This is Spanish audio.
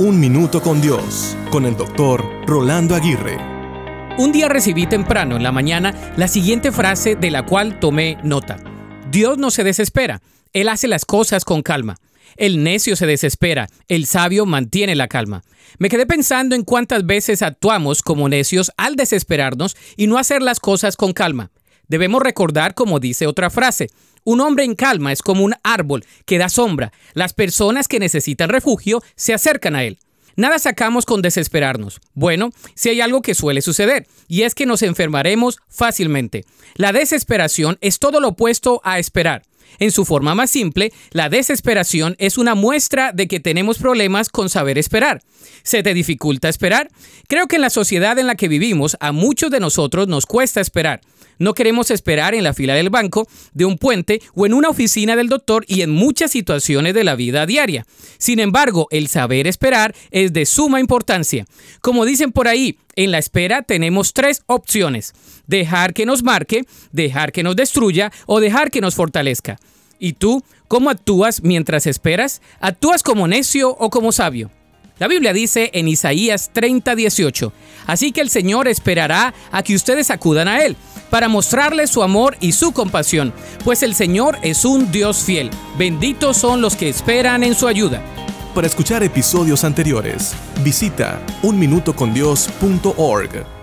Un Minuto con Dios, con el doctor Rolando Aguirre. Un día recibí temprano en la mañana la siguiente frase de la cual tomé nota. Dios no se desespera, Él hace las cosas con calma. El necio se desespera, el sabio mantiene la calma. Me quedé pensando en cuántas veces actuamos como necios al desesperarnos y no hacer las cosas con calma. Debemos recordar, como dice otra frase, un hombre en calma es como un árbol que da sombra. Las personas que necesitan refugio se acercan a él. Nada sacamos con desesperarnos. Bueno, si hay algo que suele suceder, y es que nos enfermaremos fácilmente. La desesperación es todo lo opuesto a esperar. En su forma más simple, la desesperación es una muestra de que tenemos problemas con saber esperar. ¿Se te dificulta esperar? Creo que en la sociedad en la que vivimos a muchos de nosotros nos cuesta esperar. No queremos esperar en la fila del banco, de un puente o en una oficina del doctor y en muchas situaciones de la vida diaria. Sin embargo, el saber esperar es de suma importancia. Como dicen por ahí, en la espera tenemos tres opciones. Dejar que nos marque, dejar que nos destruya o dejar que nos fortalezca. ¿Y tú cómo actúas mientras esperas? ¿Actúas como necio o como sabio? La Biblia dice en Isaías 30:18, así que el Señor esperará a que ustedes acudan a Él para mostrarles su amor y su compasión, pues el Señor es un Dios fiel. Benditos son los que esperan en su ayuda. Para escuchar episodios anteriores, visita unminutocondios.org.